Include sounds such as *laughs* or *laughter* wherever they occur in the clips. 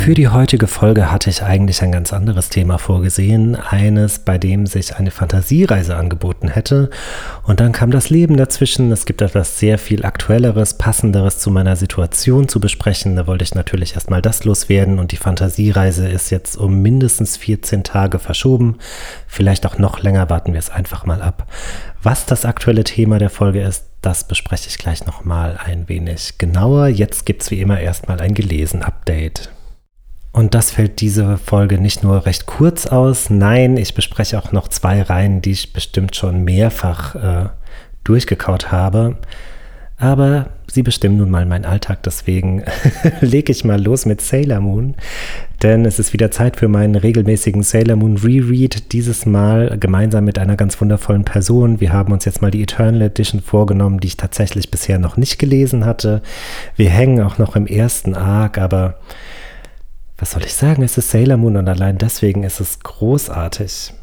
Für die heutige Folge hatte ich eigentlich ein ganz anderes Thema vorgesehen, eines, bei dem sich eine Fantasiereise angeboten hätte. Und dann kam das Leben dazwischen. Es gibt etwas sehr viel Aktuelleres, Passenderes zu meiner Situation zu besprechen. Da wollte ich natürlich erstmal das loswerden und die Fantasiereise ist jetzt um mindestens 14 Tage verschoben. Vielleicht auch noch länger, warten wir es einfach mal ab. Was das aktuelle Thema der Folge ist, das bespreche ich gleich nochmal ein wenig genauer. Jetzt gibt es wie immer erstmal ein Gelesen-Update. Und das fällt diese Folge nicht nur recht kurz aus, nein, ich bespreche auch noch zwei Reihen, die ich bestimmt schon mehrfach äh, durchgekaut habe. Aber sie bestimmen nun mal meinen Alltag, deswegen *laughs* lege ich mal los mit Sailor Moon. Denn es ist wieder Zeit für meinen regelmäßigen Sailor Moon Reread. Dieses Mal gemeinsam mit einer ganz wundervollen Person. Wir haben uns jetzt mal die Eternal Edition vorgenommen, die ich tatsächlich bisher noch nicht gelesen hatte. Wir hängen auch noch im ersten Arc, aber was soll ich sagen, es ist Sailor Moon und allein deswegen ist es großartig.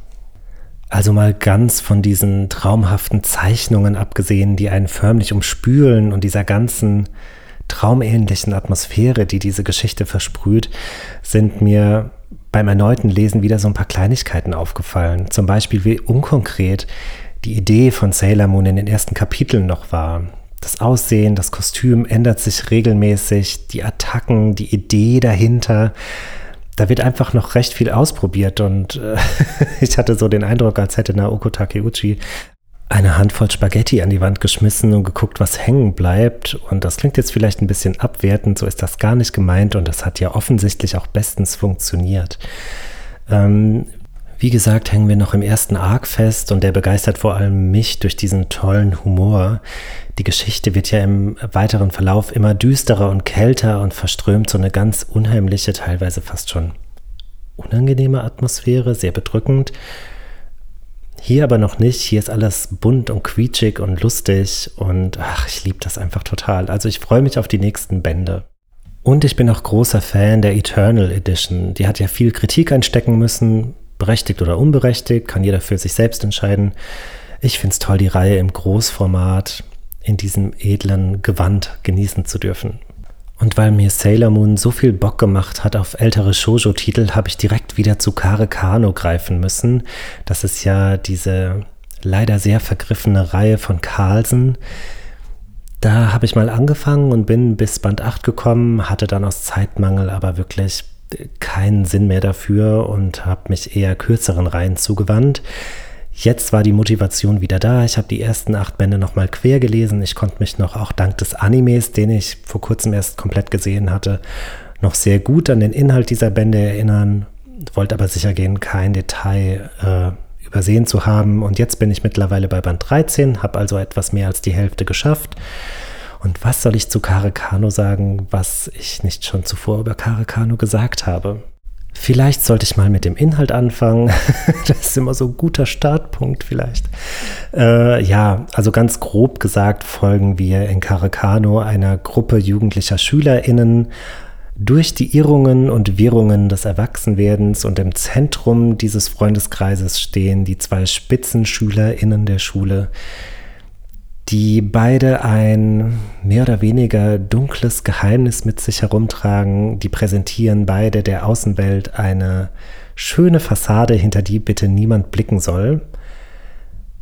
Also mal ganz von diesen traumhaften Zeichnungen abgesehen, die einen förmlich umspülen und dieser ganzen traumähnlichen Atmosphäre, die diese Geschichte versprüht, sind mir beim erneuten Lesen wieder so ein paar Kleinigkeiten aufgefallen. Zum Beispiel, wie unkonkret die Idee von Sailor Moon in den ersten Kapiteln noch war. Das Aussehen, das Kostüm ändert sich regelmäßig, die Attacken, die Idee dahinter. Da wird einfach noch recht viel ausprobiert und äh, *laughs* ich hatte so den Eindruck, als hätte Naoko Takeuchi eine Handvoll Spaghetti an die Wand geschmissen und geguckt, was hängen bleibt. Und das klingt jetzt vielleicht ein bisschen abwertend, so ist das gar nicht gemeint und das hat ja offensichtlich auch bestens funktioniert. Ähm, wie gesagt, hängen wir noch im ersten Arc fest und der begeistert vor allem mich durch diesen tollen Humor. Die Geschichte wird ja im weiteren Verlauf immer düsterer und kälter und verströmt so eine ganz unheimliche, teilweise fast schon unangenehme Atmosphäre, sehr bedrückend. Hier aber noch nicht. Hier ist alles bunt und quietschig und lustig und ach, ich liebe das einfach total. Also ich freue mich auf die nächsten Bände. Und ich bin auch großer Fan der Eternal Edition. Die hat ja viel Kritik einstecken müssen, berechtigt oder unberechtigt, kann jeder für sich selbst entscheiden. Ich finde es toll, die Reihe im Großformat in diesem edlen Gewand genießen zu dürfen. Und weil mir Sailor Moon so viel Bock gemacht hat auf ältere Shoujo-Titel, habe ich direkt wieder zu Kare Kano greifen müssen. Das ist ja diese leider sehr vergriffene Reihe von Carlsen. Da habe ich mal angefangen und bin bis Band 8 gekommen, hatte dann aus Zeitmangel aber wirklich keinen Sinn mehr dafür und habe mich eher kürzeren Reihen zugewandt. Jetzt war die Motivation wieder da. Ich habe die ersten acht Bände nochmal quer gelesen. Ich konnte mich noch auch dank des Animes, den ich vor kurzem erst komplett gesehen hatte, noch sehr gut an den Inhalt dieser Bände erinnern. Wollte aber sicher gehen, kein Detail äh, übersehen zu haben. Und jetzt bin ich mittlerweile bei Band 13, habe also etwas mehr als die Hälfte geschafft. Und was soll ich zu Kare Kano sagen, was ich nicht schon zuvor über Kare Kano gesagt habe? Vielleicht sollte ich mal mit dem Inhalt anfangen. *laughs* das ist immer so ein guter Startpunkt vielleicht. Äh, ja, also ganz grob gesagt folgen wir in Kare Kano einer Gruppe jugendlicher SchülerInnen durch die Irrungen und Wirrungen des Erwachsenwerdens und im Zentrum dieses Freundeskreises stehen die zwei SpitzenschülerInnen der Schule, die beide ein mehr oder weniger dunkles Geheimnis mit sich herumtragen. Die präsentieren beide der Außenwelt eine schöne Fassade, hinter die bitte niemand blicken soll.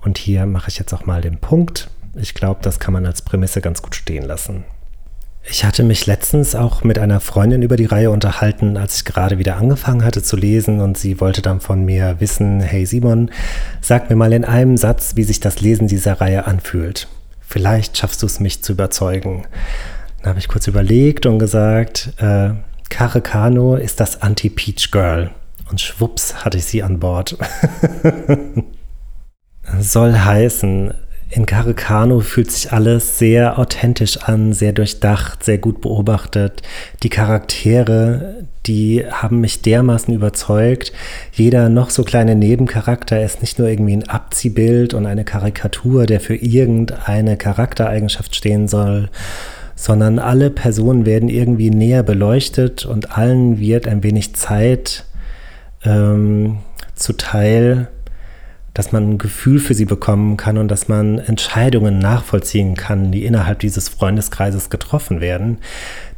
Und hier mache ich jetzt auch mal den Punkt. Ich glaube, das kann man als Prämisse ganz gut stehen lassen. Ich hatte mich letztens auch mit einer Freundin über die Reihe unterhalten, als ich gerade wieder angefangen hatte zu lesen und sie wollte dann von mir wissen, hey Simon, sag mir mal in einem Satz, wie sich das Lesen dieser Reihe anfühlt. Vielleicht schaffst du es, mich zu überzeugen. Dann habe ich kurz überlegt und gesagt, äh, Kare Kano ist das Anti-Peach Girl. Und schwupps hatte ich sie an Bord. *laughs* Soll heißen, in Caricano fühlt sich alles sehr authentisch an, sehr durchdacht, sehr gut beobachtet. Die Charaktere, die haben mich dermaßen überzeugt. Jeder noch so kleine Nebencharakter ist nicht nur irgendwie ein Abziehbild und eine Karikatur, der für irgendeine Charaktereigenschaft stehen soll, sondern alle Personen werden irgendwie näher beleuchtet und allen wird ein wenig Zeit ähm, zuteil, dass man ein Gefühl für sie bekommen kann und dass man Entscheidungen nachvollziehen kann, die innerhalb dieses Freundeskreises getroffen werden.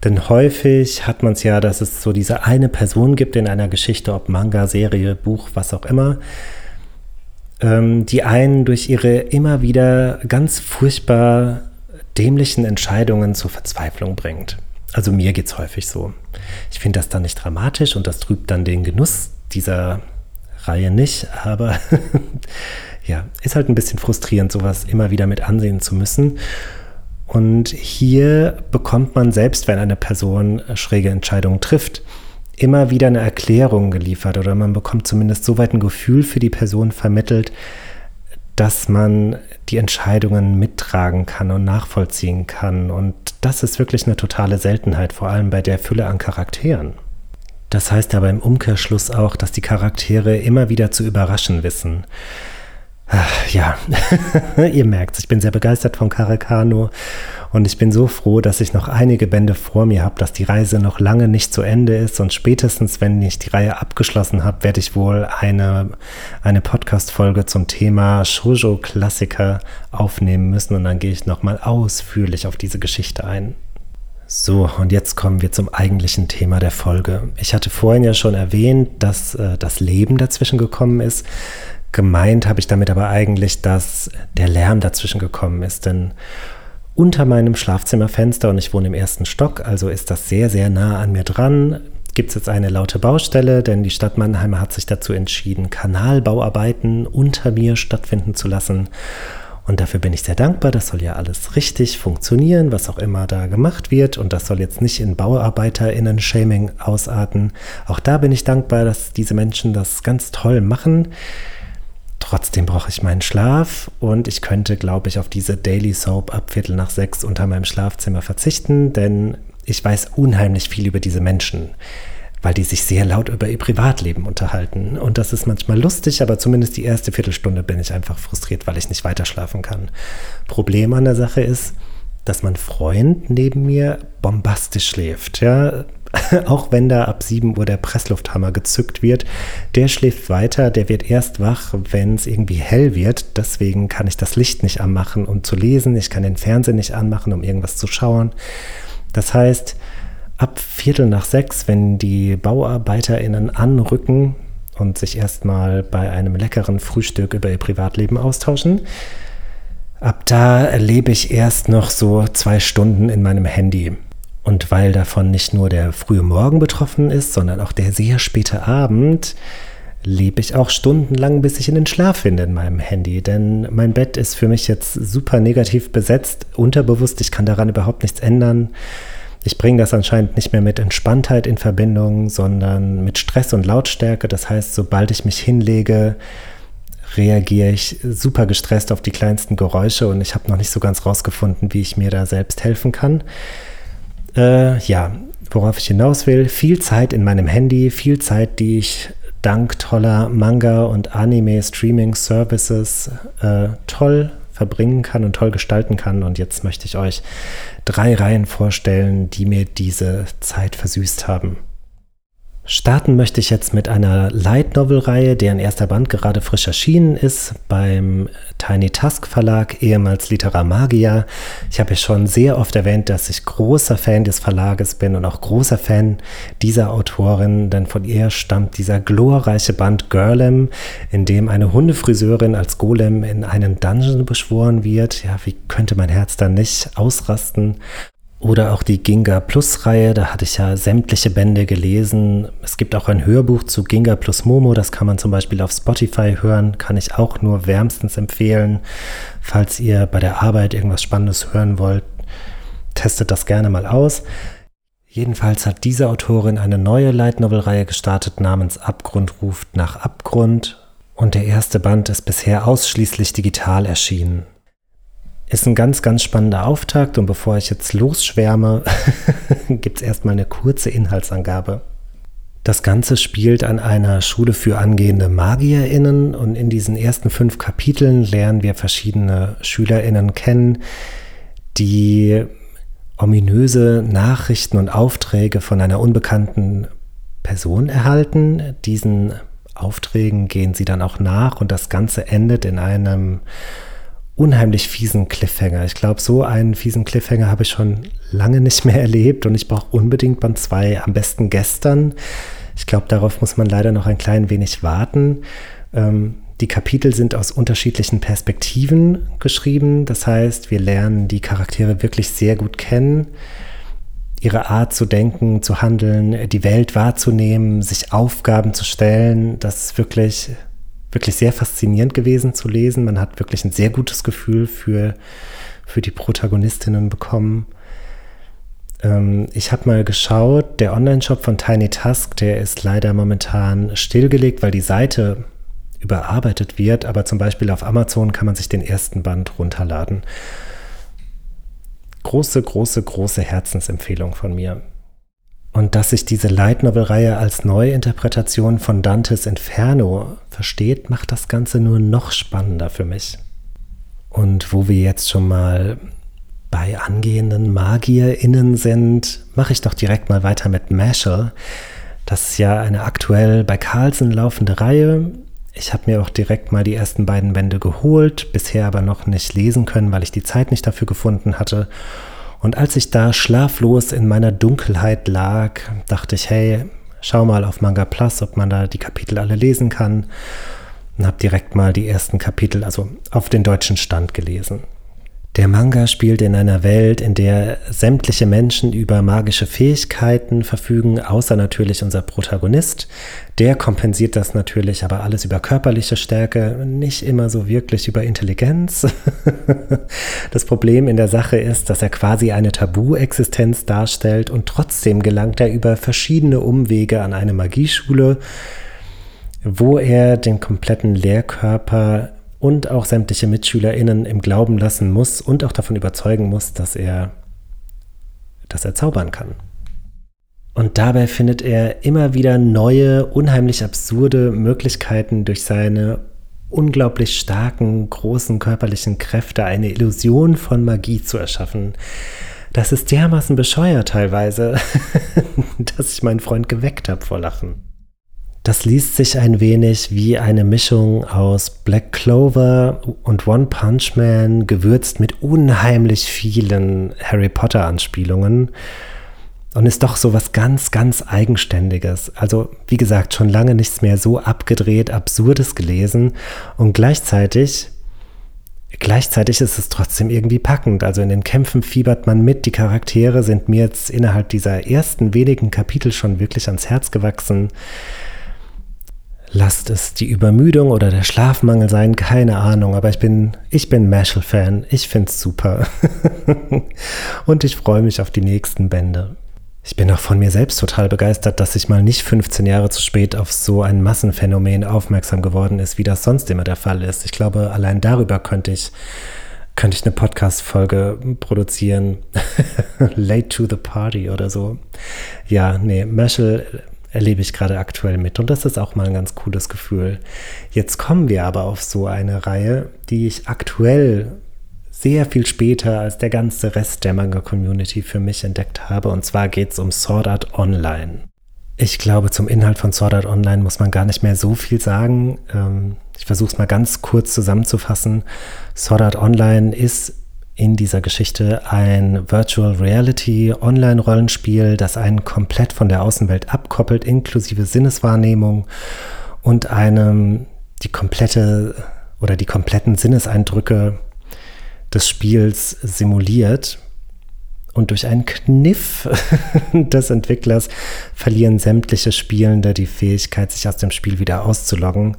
Denn häufig hat man es ja, dass es so diese eine Person gibt in einer Geschichte, ob Manga, Serie, Buch, was auch immer, ähm, die einen durch ihre immer wieder ganz furchtbar dämlichen Entscheidungen zur Verzweiflung bringt. Also mir geht es häufig so. Ich finde das dann nicht dramatisch und das trübt dann den Genuss dieser Reihe nicht, aber *laughs* ja, ist halt ein bisschen frustrierend, sowas immer wieder mit ansehen zu müssen. Und hier bekommt man selbst, wenn eine Person schräge Entscheidungen trifft, immer wieder eine Erklärung geliefert oder man bekommt zumindest so weit ein Gefühl für die Person vermittelt, dass man die Entscheidungen mittragen kann und nachvollziehen kann. Und das ist wirklich eine totale Seltenheit, vor allem bei der Fülle an Charakteren. Das heißt aber im Umkehrschluss auch, dass die Charaktere immer wieder zu überraschen wissen. Ach, ja, *laughs* ihr merkt, ich bin sehr begeistert von Caracano und ich bin so froh, dass ich noch einige Bände vor mir habe, dass die Reise noch lange nicht zu Ende ist und spätestens, wenn ich die Reihe abgeschlossen habe, werde ich wohl eine, eine Podcast-Folge zum Thema Shoujo-Klassiker aufnehmen müssen und dann gehe ich nochmal ausführlich auf diese Geschichte ein. So, und jetzt kommen wir zum eigentlichen Thema der Folge. Ich hatte vorhin ja schon erwähnt, dass äh, das Leben dazwischen gekommen ist. Gemeint habe ich damit aber eigentlich, dass der Lärm dazwischen gekommen ist, denn unter meinem Schlafzimmerfenster und ich wohne im ersten Stock, also ist das sehr, sehr nah an mir dran. Gibt es jetzt eine laute Baustelle, denn die Stadt Mannheim hat sich dazu entschieden, Kanalbauarbeiten unter mir stattfinden zu lassen. Und dafür bin ich sehr dankbar. Das soll ja alles richtig funktionieren, was auch immer da gemacht wird. Und das soll jetzt nicht in BauarbeiterInnen-Shaming ausarten. Auch da bin ich dankbar, dass diese Menschen das ganz toll machen. Trotzdem brauche ich meinen Schlaf und ich könnte, glaube ich, auf diese Daily Soap ab Viertel nach sechs unter meinem Schlafzimmer verzichten, denn ich weiß unheimlich viel über diese Menschen weil die sich sehr laut über ihr Privatleben unterhalten. Und das ist manchmal lustig, aber zumindest die erste Viertelstunde bin ich einfach frustriert, weil ich nicht weiter schlafen kann. Problem an der Sache ist, dass mein Freund neben mir bombastisch schläft. Ja, *laughs* auch wenn da ab 7 Uhr der Presslufthammer gezückt wird, der schläft weiter, der wird erst wach, wenn es irgendwie hell wird. Deswegen kann ich das Licht nicht anmachen, um zu lesen. Ich kann den Fernseher nicht anmachen, um irgendwas zu schauen. Das heißt, ab Viertel nach sechs, wenn die BauarbeiterInnen anrücken und sich erstmal bei einem leckeren Frühstück über ihr Privatleben austauschen, ab da erlebe ich erst noch so zwei Stunden in meinem Handy. Und weil davon nicht nur der frühe Morgen betroffen ist, sondern auch der sehr späte Abend, lebe ich auch stundenlang, bis ich in den Schlaf finde in meinem Handy. Denn mein Bett ist für mich jetzt super negativ besetzt, unterbewusst, ich kann daran überhaupt nichts ändern. Ich bringe das anscheinend nicht mehr mit Entspanntheit in Verbindung, sondern mit Stress und Lautstärke. Das heißt, sobald ich mich hinlege, reagiere ich super gestresst auf die kleinsten Geräusche und ich habe noch nicht so ganz rausgefunden, wie ich mir da selbst helfen kann. Äh, ja, worauf ich hinaus will, viel Zeit in meinem Handy, viel Zeit, die ich dank toller Manga- und Anime-Streaming-Services äh, toll verbringen kann und toll gestalten kann. Und jetzt möchte ich euch drei Reihen vorstellen, die mir diese Zeit versüßt haben. Starten möchte ich jetzt mit einer Light Novel Reihe, deren erster Band gerade frisch erschienen ist beim Tiny Tusk Verlag, ehemals Litera Magia. Ich habe ja schon sehr oft erwähnt, dass ich großer Fan des Verlages bin und auch großer Fan dieser Autorin, denn von ihr stammt dieser glorreiche Band Girlem, in dem eine Hundefriseurin als Golem in einen Dungeon beschworen wird. Ja, wie könnte mein Herz dann nicht ausrasten? Oder auch die Ginga Plus Reihe, da hatte ich ja sämtliche Bände gelesen. Es gibt auch ein Hörbuch zu Ginga Plus Momo, das kann man zum Beispiel auf Spotify hören, kann ich auch nur wärmstens empfehlen. Falls ihr bei der Arbeit irgendwas Spannendes hören wollt, testet das gerne mal aus. Jedenfalls hat diese Autorin eine neue Light Novel Reihe gestartet namens Abgrund ruft nach Abgrund und der erste Band ist bisher ausschließlich digital erschienen. Ist ein ganz, ganz spannender Auftakt und bevor ich jetzt losschwärme, *laughs* gibt es erstmal eine kurze Inhaltsangabe. Das Ganze spielt an einer Schule für angehende MagierInnen und in diesen ersten fünf Kapiteln lernen wir verschiedene SchülerInnen kennen, die ominöse Nachrichten und Aufträge von einer unbekannten Person erhalten. Diesen Aufträgen gehen sie dann auch nach und das Ganze endet in einem unheimlich fiesen Cliffhanger. Ich glaube, so einen fiesen Cliffhanger habe ich schon lange nicht mehr erlebt und ich brauche unbedingt Band 2, am besten gestern. Ich glaube, darauf muss man leider noch ein klein wenig warten. Ähm, die Kapitel sind aus unterschiedlichen Perspektiven geschrieben. Das heißt, wir lernen die Charaktere wirklich sehr gut kennen. Ihre Art zu denken, zu handeln, die Welt wahrzunehmen, sich Aufgaben zu stellen, das ist wirklich, wirklich sehr faszinierend gewesen zu lesen. Man hat wirklich ein sehr gutes Gefühl für, für die Protagonistinnen bekommen. Ähm, ich habe mal geschaut, der Online-Shop von Tiny Tusk, der ist leider momentan stillgelegt, weil die Seite überarbeitet wird, aber zum Beispiel auf Amazon kann man sich den ersten Band runterladen. Große, große, große Herzensempfehlung von mir. Und dass sich diese Light Novel-Reihe als Neuinterpretation von Dantes Inferno versteht, macht das Ganze nur noch spannender für mich. Und wo wir jetzt schon mal bei angehenden MagierInnen sind, mache ich doch direkt mal weiter mit Mashal. Das ist ja eine aktuell bei Carlsen laufende Reihe. Ich habe mir auch direkt mal die ersten beiden Bände geholt, bisher aber noch nicht lesen können, weil ich die Zeit nicht dafür gefunden hatte. Und als ich da schlaflos in meiner Dunkelheit lag, dachte ich, hey, schau mal auf Manga Plus, ob man da die Kapitel alle lesen kann. Und habe direkt mal die ersten Kapitel, also auf den deutschen Stand gelesen. Der Manga spielt in einer Welt, in der sämtliche Menschen über magische Fähigkeiten verfügen, außer natürlich unser Protagonist. Der kompensiert das natürlich aber alles über körperliche Stärke, nicht immer so wirklich über Intelligenz. *laughs* das Problem in der Sache ist, dass er quasi eine Tabu-Existenz darstellt und trotzdem gelangt er über verschiedene Umwege an eine Magieschule, wo er den kompletten Lehrkörper und auch sämtliche MitschülerInnen im Glauben lassen muss und auch davon überzeugen muss, dass er, dass er zaubern kann. Und dabei findet er immer wieder neue, unheimlich absurde Möglichkeiten durch seine unglaublich starken, großen körperlichen Kräfte eine Illusion von Magie zu erschaffen. Das ist dermaßen bescheuert teilweise, *laughs* dass ich meinen Freund geweckt habe vor Lachen. Das liest sich ein wenig wie eine Mischung aus Black Clover und One Punch Man, gewürzt mit unheimlich vielen Harry Potter-Anspielungen. Und ist doch so was ganz, ganz Eigenständiges. Also, wie gesagt, schon lange nichts mehr so abgedreht, Absurdes gelesen. Und gleichzeitig Gleichzeitig ist es trotzdem irgendwie packend. Also in den Kämpfen fiebert man mit. Die Charaktere sind mir jetzt innerhalb dieser ersten wenigen Kapitel schon wirklich ans Herz gewachsen. Lasst es die Übermüdung oder der Schlafmangel sein, keine Ahnung, aber ich bin, ich bin Mashal-Fan. Ich find's super. *laughs* Und ich freue mich auf die nächsten Bände. Ich bin auch von mir selbst total begeistert, dass ich mal nicht 15 Jahre zu spät auf so ein Massenphänomen aufmerksam geworden ist, wie das sonst immer der Fall ist. Ich glaube, allein darüber könnte ich, könnte ich eine Podcast-Folge produzieren. *laughs* Late to the party oder so. Ja, nee, Mashal erlebe ich gerade aktuell mit. Und das ist auch mal ein ganz cooles Gefühl. Jetzt kommen wir aber auf so eine Reihe, die ich aktuell sehr viel später als der ganze Rest der Manga-Community für mich entdeckt habe. Und zwar geht es um Sword Art Online. Ich glaube, zum Inhalt von Sword Art Online muss man gar nicht mehr so viel sagen. Ähm, ich versuche es mal ganz kurz zusammenzufassen. Sword Art Online ist in dieser Geschichte ein Virtual Reality Online-Rollenspiel, das einen komplett von der Außenwelt abkoppelt, inklusive Sinneswahrnehmung und einem die komplette oder die kompletten Sinneseindrücke des Spiels simuliert. Und durch einen Kniff *laughs* des Entwicklers verlieren sämtliche Spielende die Fähigkeit, sich aus dem Spiel wieder auszuloggen.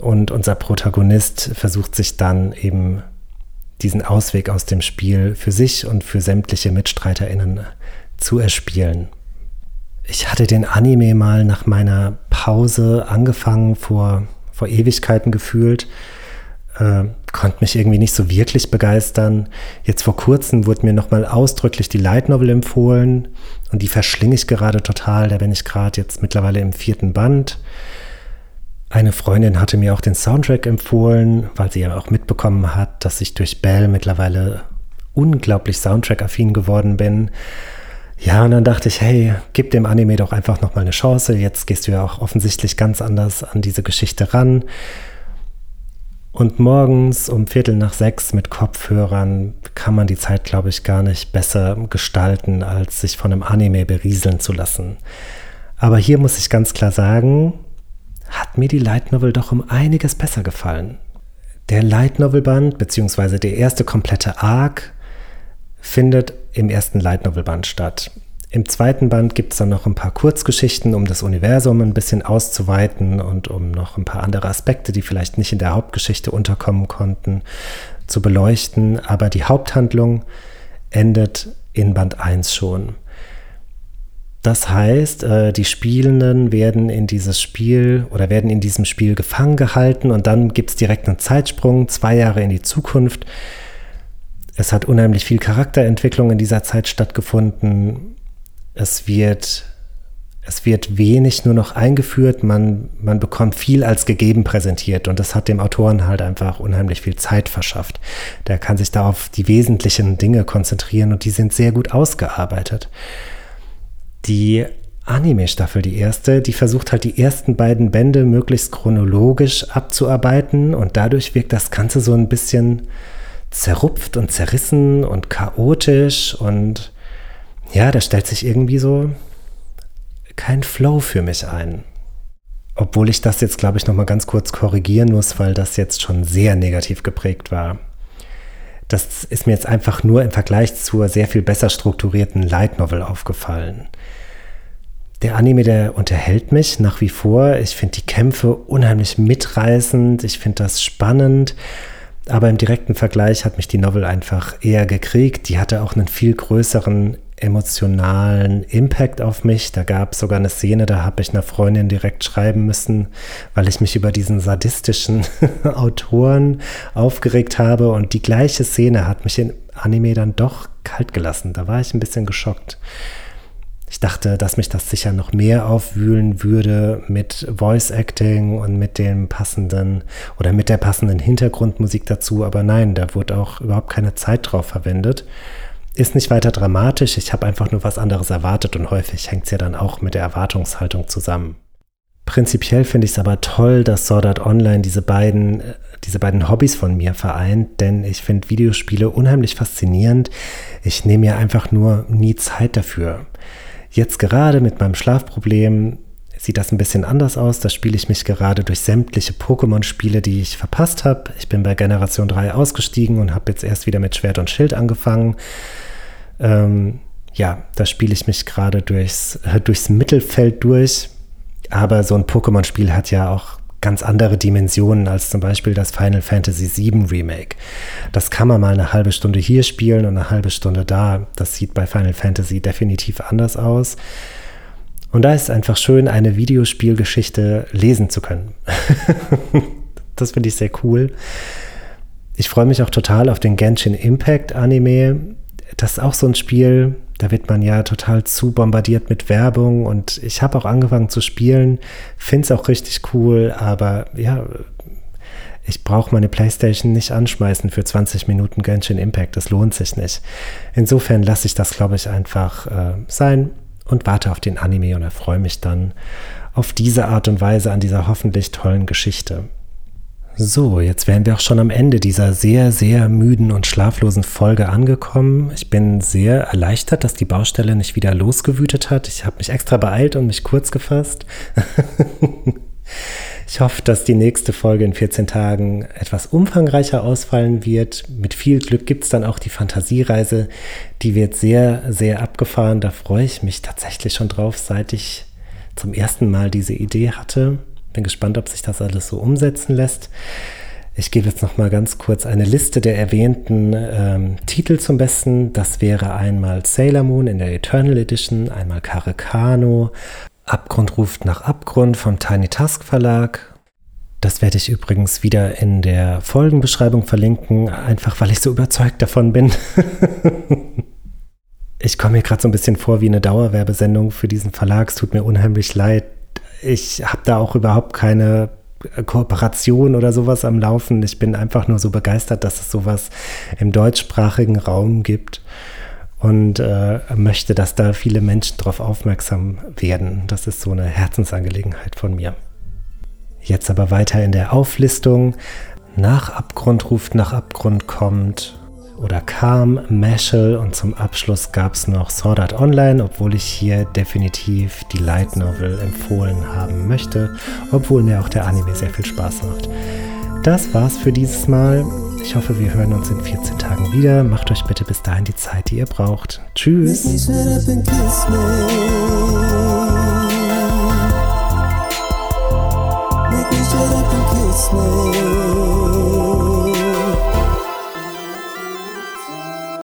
Und unser Protagonist versucht sich dann eben diesen Ausweg aus dem Spiel für sich und für sämtliche MitstreiterInnen zu erspielen. Ich hatte den Anime mal nach meiner Pause angefangen, vor, vor Ewigkeiten gefühlt. äh, konnte mich irgendwie nicht so wirklich begeistern. Jetzt vor kurzem wurde mir nochmal ausdrücklich die Light Novel empfohlen und die verschlinge ich gerade total. Da bin ich gerade jetzt mittlerweile im vierten Band. Eine Freundin hatte mir auch den Soundtrack empfohlen, weil sie ja auch mitbekommen hat, dass ich durch Bell mittlerweile unglaublich Soundtrack-affin geworden bin. Ja, und dann dachte ich, hey, gib dem Anime doch einfach nochmal eine Chance. Jetzt gehst du ja auch offensichtlich ganz anders an diese Geschichte ran. Und morgens um Viertel nach sechs mit Kopfhörern kann man die Zeit, glaube ich, gar nicht besser gestalten, als sich von einem Anime berieseln zu lassen. Aber hier muss ich ganz klar sagen, hat mir die Light Novel doch um einiges besser gefallen. Der Light Novel Band, beziehungsweise der erste komplette Arc, findet im ersten Light Novel Band statt. Im zweiten Band gibt es dann noch ein paar Kurzgeschichten, um das Universum ein bisschen auszuweiten und um noch ein paar andere Aspekte, die vielleicht nicht in der Hauptgeschichte unterkommen konnten, zu beleuchten. Aber die Haupthandlung endet in Band 1 schon. Das heißt, äh, die Spielenden werden in dieses Spiel oder werden in diesem Spiel gefangen gehalten und dann gibt es direkt einen Zeitsprung, zwei Jahre in die Zukunft. Es hat unheimlich viel Charakterentwicklung in dieser Zeit stattgefunden es wird, es wird wenig nur noch eingeführt, man, man bekommt viel als gegeben präsentiert und das hat dem Autoren halt einfach unheimlich viel Zeit verschafft. Der kann sich da auf die wesentlichen Dinge konzentrieren und die sind sehr gut ausgearbeitet. Die Anime-Staffel, die erste, die versucht halt die ersten beiden Bände möglichst chronologisch abzuarbeiten und dadurch wirkt das Ganze so ein bisschen zerrupft und zerrissen und chaotisch und ja, da stellt sich irgendwie so kein Flow für mich ein. Obwohl ich das jetzt, glaube ich, nochmal ganz kurz korrigieren muss, weil das jetzt schon sehr negativ geprägt war. Das ist mir jetzt einfach nur im Vergleich zur sehr viel besser strukturierten Light Novel aufgefallen. Der Anime, der unterhält mich nach wie vor. Ich finde die Kämpfe unheimlich mitreißend. Ich finde das spannend. Aber im direkten Vergleich hat mich die Novel einfach eher gekriegt. Die hatte auch einen viel größeren emotionalen Impact auf mich. Da gab es sogar eine Szene, da habe ich einer Freundin direkt schreiben müssen, weil ich mich über diesen sadistischen *laughs* Autoren aufgeregt habe. Und die gleiche Szene hat mich in Anime dann doch kalt gelassen. Da war ich ein bisschen geschockt. Ich dachte, dass mich das sicher noch mehr aufwühlen würde mit Voice Acting und mit dem passenden oder mit der passenden Hintergrundmusik dazu. Aber nein, da wurde auch überhaupt keine Zeit drauf verwendet. Ist nicht weiter dramatisch, ich habe einfach nur was anderes erwartet und häufig hängt es ja dann auch mit der Erwartungshaltung zusammen. Prinzipiell finde ich es aber toll, dass Sword Art Online diese beiden, äh, diese beiden Hobbys von mir vereint, denn ich finde Videospiele unheimlich faszinierend. Ich nehme mir einfach nur nie Zeit dafür. Jetzt gerade mit meinem Schlafproblem sieht das ein bisschen anders aus. Da spiele ich mich gerade durch sämtliche Pokémon-Spiele, die ich verpasst habe. Ich bin bei Generation 3 ausgestiegen und habe jetzt erst wieder mit Schwert und Schild angefangen. Ähm, ja, da spiele ich mich gerade durchs, durchs Mittelfeld durch. Aber so ein Pokémon-Spiel hat ja auch ganz andere Dimensionen als zum Beispiel das Final Fantasy VII Remake. Das kann man mal eine halbe Stunde hier spielen und eine halbe Stunde da. Das sieht bei Final Fantasy definitiv anders aus. Und da ist es einfach schön, eine Videospielgeschichte lesen zu können. *laughs* das finde ich sehr cool. Ich freue mich auch total auf den Genshin Impact Anime. Das ist auch so ein Spiel, da wird man ja total zu bombardiert mit Werbung und ich habe auch angefangen zu spielen, finde es auch richtig cool, aber ja, ich brauche meine Playstation nicht anschmeißen für 20 Minuten Genshin Impact, das lohnt sich nicht. Insofern lasse ich das, glaube ich, einfach äh, sein und warte auf den Anime und erfreue mich dann auf diese Art und Weise an dieser hoffentlich tollen Geschichte. So, jetzt wären wir auch schon am Ende dieser sehr, sehr müden und schlaflosen Folge angekommen. Ich bin sehr erleichtert, dass die Baustelle nicht wieder losgewütet hat. Ich habe mich extra beeilt und mich kurz gefasst. *laughs* ich hoffe, dass die nächste Folge in 14 Tagen etwas umfangreicher ausfallen wird. Mit viel Glück gibt es dann auch die Fantasiereise. Die wird sehr, sehr abgefahren. Da freue ich mich tatsächlich schon drauf, seit ich zum ersten Mal diese Idee hatte. Bin gespannt, ob sich das alles so umsetzen lässt. Ich gebe jetzt noch mal ganz kurz eine Liste der erwähnten ähm, Titel zum Besten. Das wäre einmal Sailor Moon in der Eternal Edition, einmal Karekano, Abgrund ruft nach Abgrund vom Tiny Task Verlag, Das werde ich übrigens wieder in der Folgenbeschreibung verlinken, einfach weil ich so überzeugt davon bin. *laughs* ich komme mir gerade so ein bisschen vor wie eine Dauerwerbesendung für diesen Verlag. Es tut mir unheimlich leid. Ich habe da auch überhaupt keine Kooperation oder sowas am Laufen. Ich bin einfach nur so begeistert, dass es sowas im deutschsprachigen Raum gibt und äh, möchte, dass da viele Menschen darauf aufmerksam werden. Das ist so eine Herzensangelegenheit von mir. Jetzt aber weiter in der Auflistung. Nach Abgrund ruft nach Abgrund kommt oder kam Mashal und zum Abschluss gab es noch Sword Art Online, obwohl ich hier definitiv die Light Novel empfohlen haben möchte, obwohl mir auch der Anime sehr viel Spaß macht. Das war's für dieses Mal. Ich hoffe, wir hören uns in 14 Tagen wieder. Macht euch bitte bis dahin die Zeit, die ihr braucht. Tschüss. Make me.